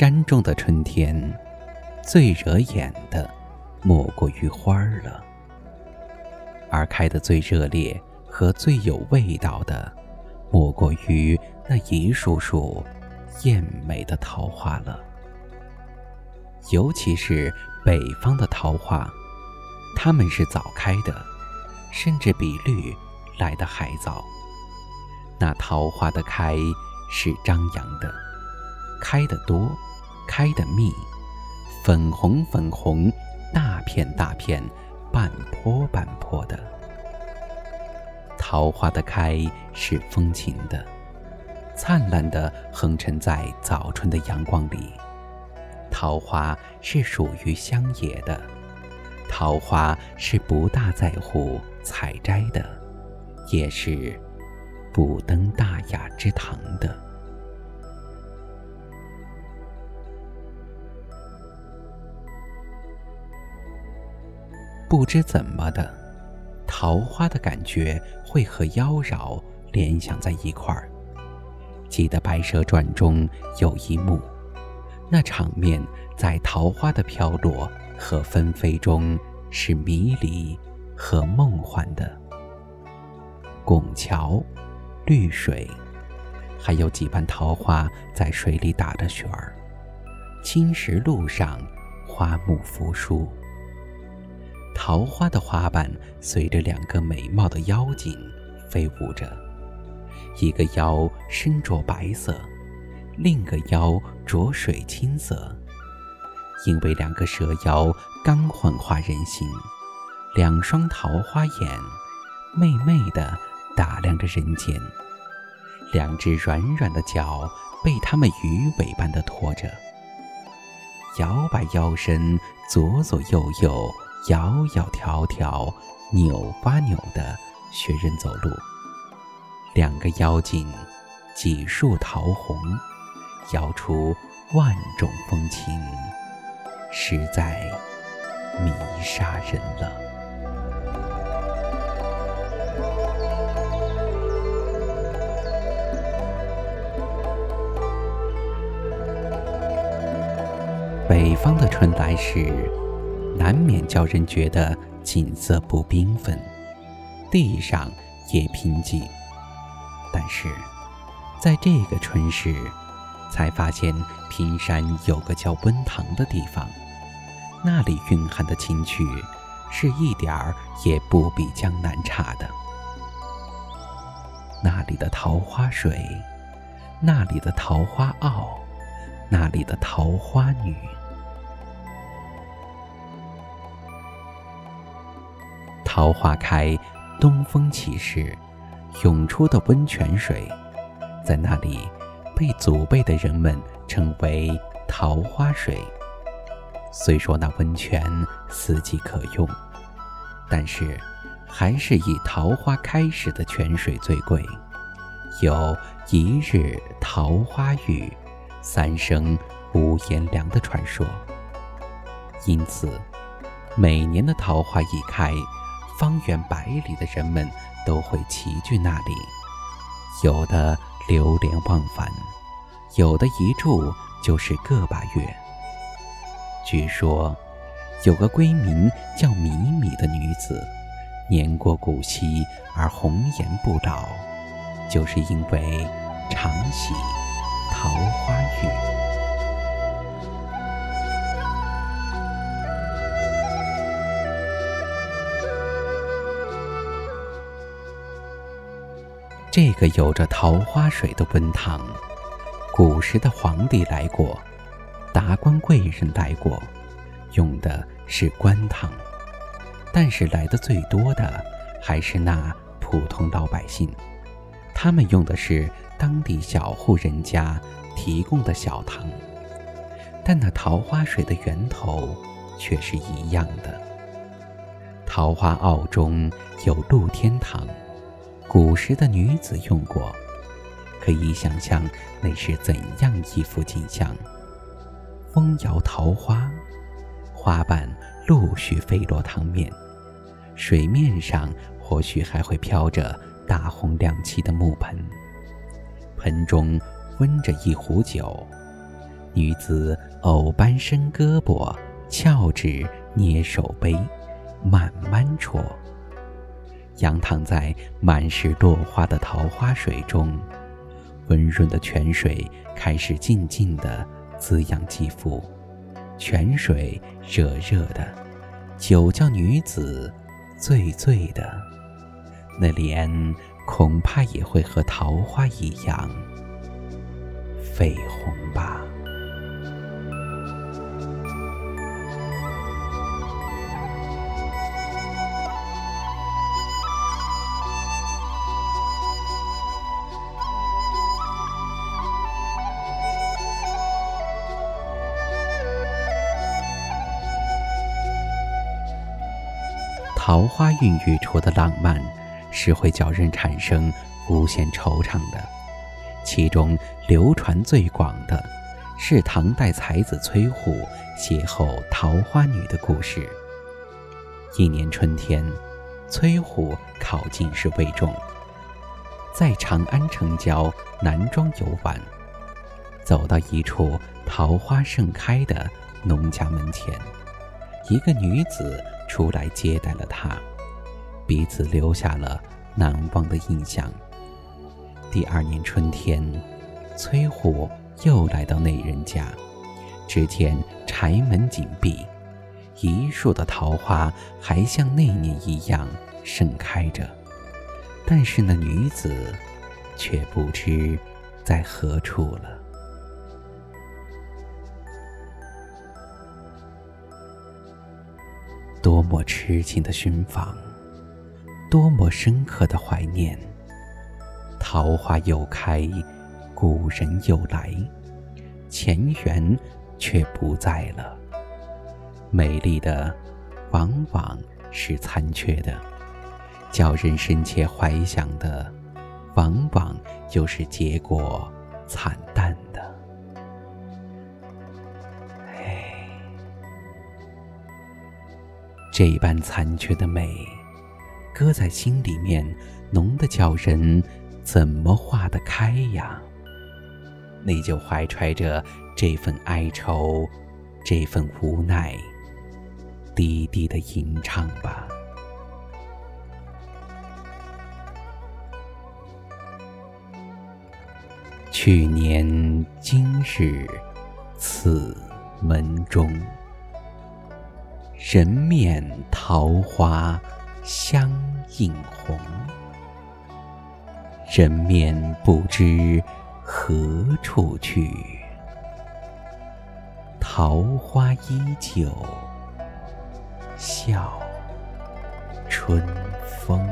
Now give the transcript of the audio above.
山中的春天，最惹眼的莫过于花儿了；而开得最热烈和最有味道的，莫过于那一束束艳美的桃花了。尤其是北方的桃花，它们是早开的，甚至比绿来得还早。那桃花的开是张扬的，开得多，开的密，粉红粉红，大片大片，半坡半坡的。桃花的开是风情的，灿烂的横陈在早春的阳光里。桃花是属于乡野的，桃花是不大在乎采摘的，也是。不登大雅之堂的，不知怎么的，桃花的感觉会和妖娆联想在一块儿。记得《白蛇传》中有一幕，那场面在桃花的飘落和纷飞中是迷离和梦幻的。拱桥。绿水，还有几瓣桃花在水里打着旋儿。青石路上，花木扶疏。桃花的花瓣随着两个美貌的妖精飞舞着，一个妖身着白色，另一个妖着水青色。因为两个蛇妖刚幻化人形，两双桃花眼，媚媚的。打量着人间，两只软软的脚被他们鱼尾般的拖着，摇摆腰身，左左右右，窈窈窕窕，扭吧扭的学人走路。两个妖精，几树桃红，摇出万种风情，实在迷杀人了。北方的春来时，难免叫人觉得景色不缤纷，地上也贫瘠。但是，在这个春时，才发现平山有个叫温塘的地方，那里蕴含的情趣，是一点儿也不比江南差的。那里的桃花水，那里的桃花坳，那里的桃花女。桃花开，东风起时，涌出的温泉水，在那里被祖辈的人们称为桃花水。虽说那温泉四季可用，但是还是以桃花开时的泉水最贵。有一日桃花雨，三生无颜凉的传说。因此，每年的桃花一开，方圆百里的人们都会齐聚那里，有的流连忘返，有的一住就是个把月。据说，有个闺名叫米米的女子，年过古稀而红颜不老，就是因为常喜桃花雨。这个有着桃花水的温塘，古时的皇帝来过，达官贵人来过，用的是官塘；但是来的最多的还是那普通老百姓，他们用的是当地小户人家提供的小塘。但那桃花水的源头却是一样的。桃花坳中有露天塘。古时的女子用过，可以想象那是怎样一幅景象：风摇桃花，花瓣陆续飞落塘面，水面上或许还会飘着大红亮漆的木盆，盆中温着一壶酒，女子偶般伸胳膊，翘指捏手杯，慢慢啜。仰躺在满是落花的桃花水中，温润的泉水开始静静地滋养肌肤。泉水热热的，酒叫女子醉醉的，那脸恐怕也会和桃花一样绯红吧。桃花孕育出的浪漫，是会叫人产生无限惆怅的。其中流传最广的，是唐代才子崔护邂逅桃花女的故事。一年春天，崔护考进士未中，在长安城郊南庄游玩，走到一处桃花盛开的农家门前，一个女子。出来接待了他，彼此留下了难忘的印象。第二年春天，崔护又来到那人家，只见柴门紧闭，一树的桃花还像那年一样盛开着，但是那女子却不知在何处了。多么痴情的寻访，多么深刻的怀念。桃花又开，故人又来，前缘却不在了。美丽的，往往是残缺的；叫人深切怀想的，往往又是结果惨淡的。这般残缺的美，搁在心里面，浓得叫人怎么化得开呀？你就怀揣着这份哀愁，这份无奈，低低的吟唱吧。去年今日此门中。人面桃花相映红，人面不知何处去，桃花依旧笑春风。